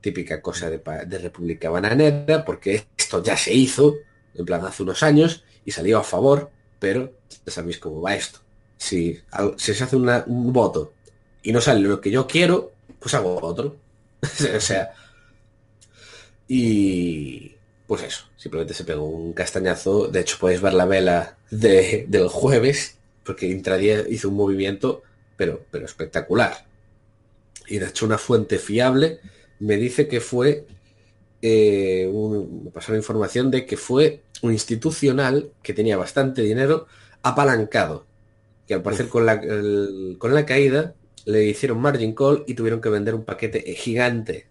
Típica cosa de, de República Bananera, porque esto ya se hizo, en plan hace unos años, y salió a favor, pero ya sabéis cómo va esto. Si, se hace un voto y no sale lo que yo quiero, pues hago otro. o sea. Y pues eso, simplemente se pegó un castañazo. De hecho, podéis ver la vela de, del jueves, porque intradía hizo un movimiento, pero, pero espectacular. Y de hecho, una fuente fiable me dice que fue. Eh, me pasaron información de que fue un institucional que tenía bastante dinero apalancado. Que al parecer con la, con la caída le hicieron margin call y tuvieron que vender un paquete gigante.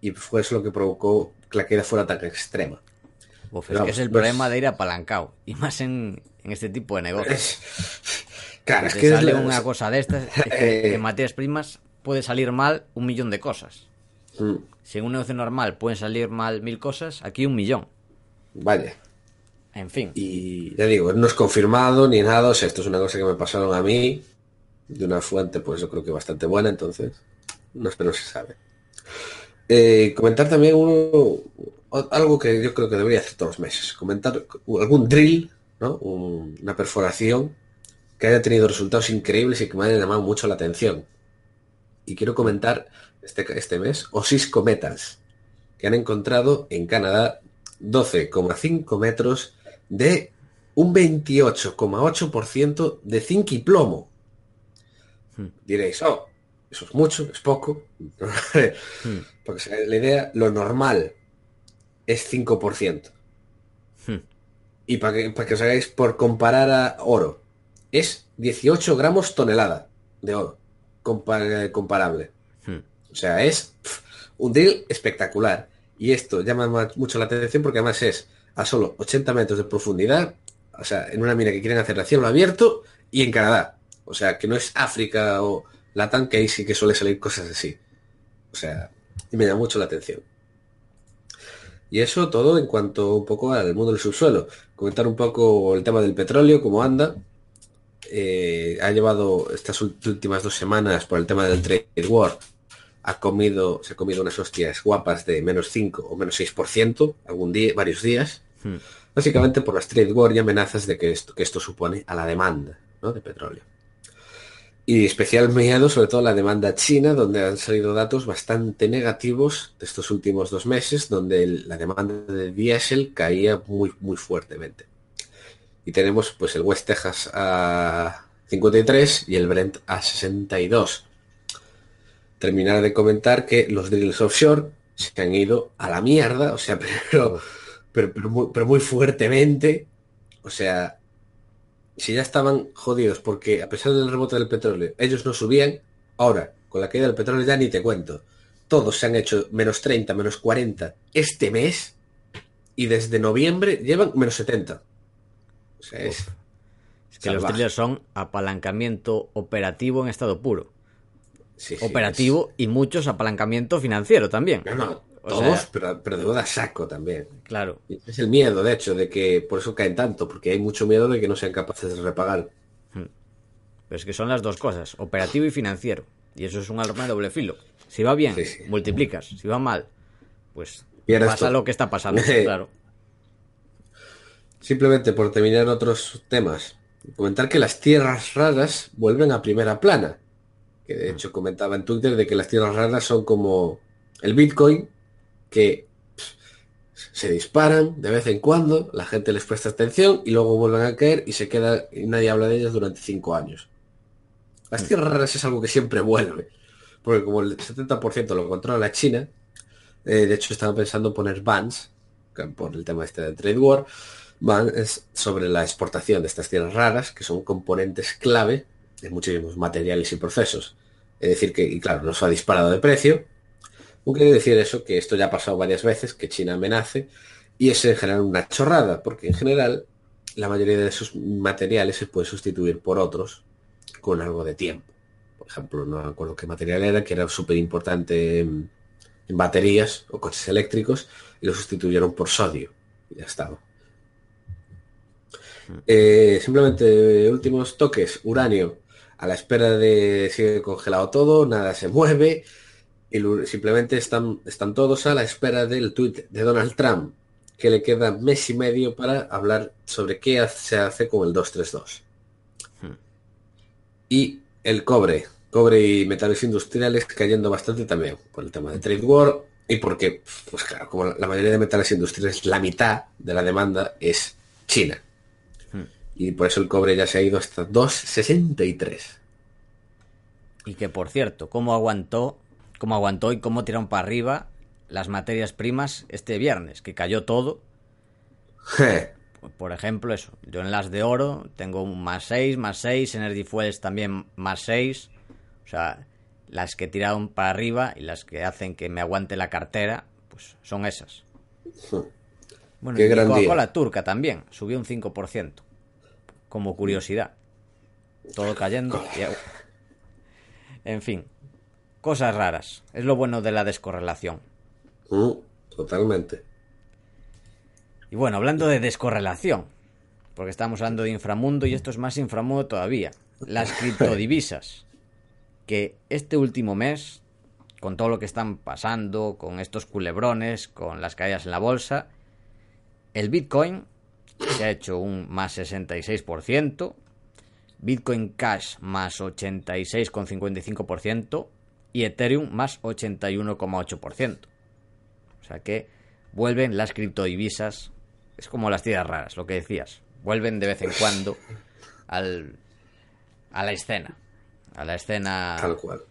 Y fue eso lo que provocó que la caída fuera tan extrema. es, que es el problema de ir apalancado. Y más en, este tipo de negocios. claro, es que sale una cosa de estas, que, en materias primas puede salir mal un millón de cosas. Mm. Si en un negocio normal pueden salir mal mil cosas, aquí un millón. Vaya. En fin. Y ya digo, no es confirmado ni nada. O sea, esto es una cosa que me pasaron a mí de una fuente, pues yo creo que bastante buena, entonces no, no se sabe. Eh, comentar también uno, algo que yo creo que debería hacer todos los meses, comentar algún drill, ¿no? una perforación que haya tenido resultados increíbles y que me haya llamado mucho la atención. Y quiero comentar este, este mes Osis Cometas, que han encontrado en Canadá 12,5 metros de un 28,8% de zinc y plomo. Hmm. Diréis, oh, eso es mucho, es poco. Hmm. Porque se la idea, lo normal es 5%. Hmm. Y para que, para que os hagáis por comparar a oro, es 18 gramos tonelada de oro comparable. O sea, es un deal espectacular. Y esto llama mucho la atención porque además es a solo 80 metros de profundidad, o sea, en una mina que quieren hacer a cielo abierto y en Canadá. O sea, que no es África o Latam, que ahí sí que suele salir cosas así. O sea, y me llama mucho la atención. Y eso todo en cuanto un poco al mundo del subsuelo. Comentar un poco el tema del petróleo, cómo anda. Eh, ha llevado estas últimas dos semanas por el tema del trade war. Ha comido, se ha comido unas hostias guapas de menos 5 o menos 6% algún día, varios días. Hmm. Básicamente por las trade war y amenazas de que esto, que esto supone a la demanda de petróleo. Y especial miedo sobre todo la demanda china, donde han salido datos bastante negativos de estos últimos dos meses, donde la demanda de diésel caía muy, muy fuertemente. Y tenemos pues el West Texas a 53 y el Brent a 62. Terminar de comentar que los drills offshore se han ido a la mierda, o sea, pero, pero, pero muy fuertemente. O sea, si ya estaban jodidos porque a pesar del rebote del petróleo, ellos no subían, ahora, con la caída del petróleo ya ni te cuento. Todos se han hecho menos 30, menos 40 este mes y desde noviembre llevan menos 70. O sea, es... que los trillos son apalancamiento operativo en estado puro. operativo y muchos apalancamiento financiero también. Todos, pero, pero de boda saco también. Claro. Es el miedo, de hecho, de que por eso caen tanto, porque hay mucho miedo de que no sean capaces de repagar. Hmm. Pero es que son las dos cosas, operativo y financiero. Y eso es un arma de doble filo. Si va bien, multiplicas. Si va mal, pues pasa lo que está pasando, claro. Simplemente por terminar otros temas, comentar que las tierras raras vuelven a primera plana. Que de hecho comentaba en Twitter de que las tierras raras son como el Bitcoin, que se disparan de vez en cuando, la gente les presta atención y luego vuelven a caer y se queda y nadie habla de ellas durante cinco años. Las mm. tierras raras es algo que siempre vuelve, porque como el 70% lo controla la China, eh, de hecho estaban pensando poner bans por el tema este del trade war, bans sobre la exportación de estas tierras raras, que son componentes clave de muchísimos materiales y procesos. Es decir, que, y claro, nos ha disparado de precio, ¿Qué quiere decir eso? Que esto ya ha pasado varias veces, que China amenace, y es en general una chorrada, porque en general la mayoría de esos materiales se puede sustituir por otros con algo de tiempo. Por ejemplo, no me acuerdo qué material era, que era súper importante en, baterías o coches eléctricos, y lo sustituyeron por sodio. Y ya estaba. Eh, simplemente últimos toques, uranio. A la espera de sigue congelado todo, nada se mueve y simplemente están, están todos a la espera del tuit de Donald Trump, que le queda mes y medio para hablar sobre qué se hace con el 232. Hmm. Y el cobre, cobre y metales industriales cayendo bastante también por el tema de trade war y porque, pues claro, como la mayoría de metales industriales, la mitad de la demanda es China. Hmm. Y por eso el cobre ya se ha ido hasta 2,63. Y que por cierto, ¿cómo aguantó cómo aguantó y cómo tiraron para arriba las materias primas este viernes, que cayó todo. Por ejemplo, eso. Yo en las de oro tengo un más 6, más 6, Energy Fuels también más 6. O sea, las que tiraron para arriba y las que hacen que me aguante la cartera, pues son esas. Bueno, y Coca-Cola turca también, subió un 5%. Como curiosidad. Todo cayendo. En fin, Cosas raras. Es lo bueno de la descorrelación. Mm, totalmente. Y bueno, hablando de descorrelación, porque estamos hablando de inframundo y esto es más inframundo todavía. Las criptodivisas. Que este último mes, con todo lo que están pasando, con estos culebrones, con las caídas en la bolsa, el Bitcoin se ha hecho un más 66%, Bitcoin Cash más 86,55%, y Ethereum más 81,8%. O sea que vuelven las criptodivisas, es como las tierras raras, lo que decías, vuelven de vez en cuando al, a la escena, a la escena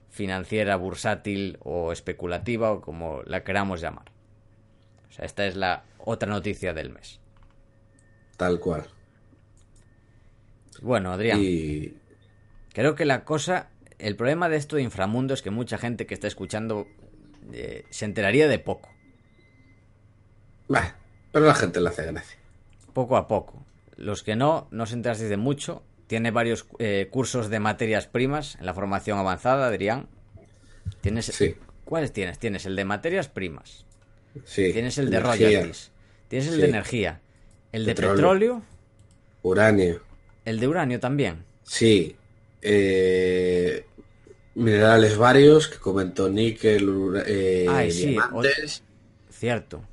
financiera, bursátil o especulativa o como la queramos llamar. O sea, esta es la otra noticia del mes. Tal cual. Bueno, Adrián. Creo que la cosa el problema de esto de inframundo es que mucha gente que está escuchando eh, se enteraría de poco. pero la gente lo hace gracia. Poco a poco. Los que no, no se enteran de mucho. Tiene varios eh, cursos de materias primas en la formación avanzada, Adrián. ¿Tienes, sí. ¿Cuáles tienes? Tienes el de materias primas. Sí. Tienes el de royalties. Tienes el de energía. El de petróleo. Uranio. El de uranio también. Sí. Eh, minerales varios que comentó níquel, eh, diamantes. Cierto.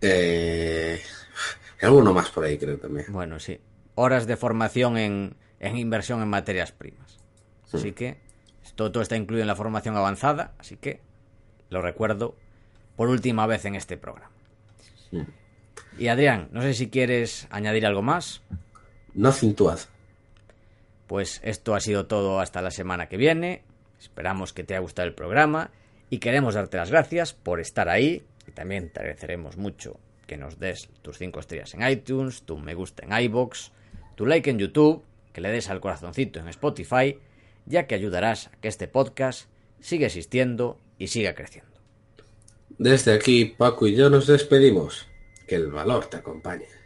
Eh, alguno más por ahí creo también. Bueno, sí. Horas de formación en, inversión en materias primas. Así que todo, todo está incluido en la formación avanzada, así que lo recuerdo por última vez en este programa. Y Adrián, no sé si quieres añadir algo más. No cintuad. Pues esto ha sido todo hasta la semana que viene. Esperamos que te haya gustado el programa y queremos darte las gracias por estar ahí. Y también te agradeceremos mucho que nos des tus 5 estrellas en iTunes, tu me gusta en iBox, tu like en YouTube, que le des al corazoncito en Spotify, ya que ayudarás a que este podcast siga existiendo y siga creciendo. Desde aquí, Paco y yo nos despedimos. Que el valor te acompañe.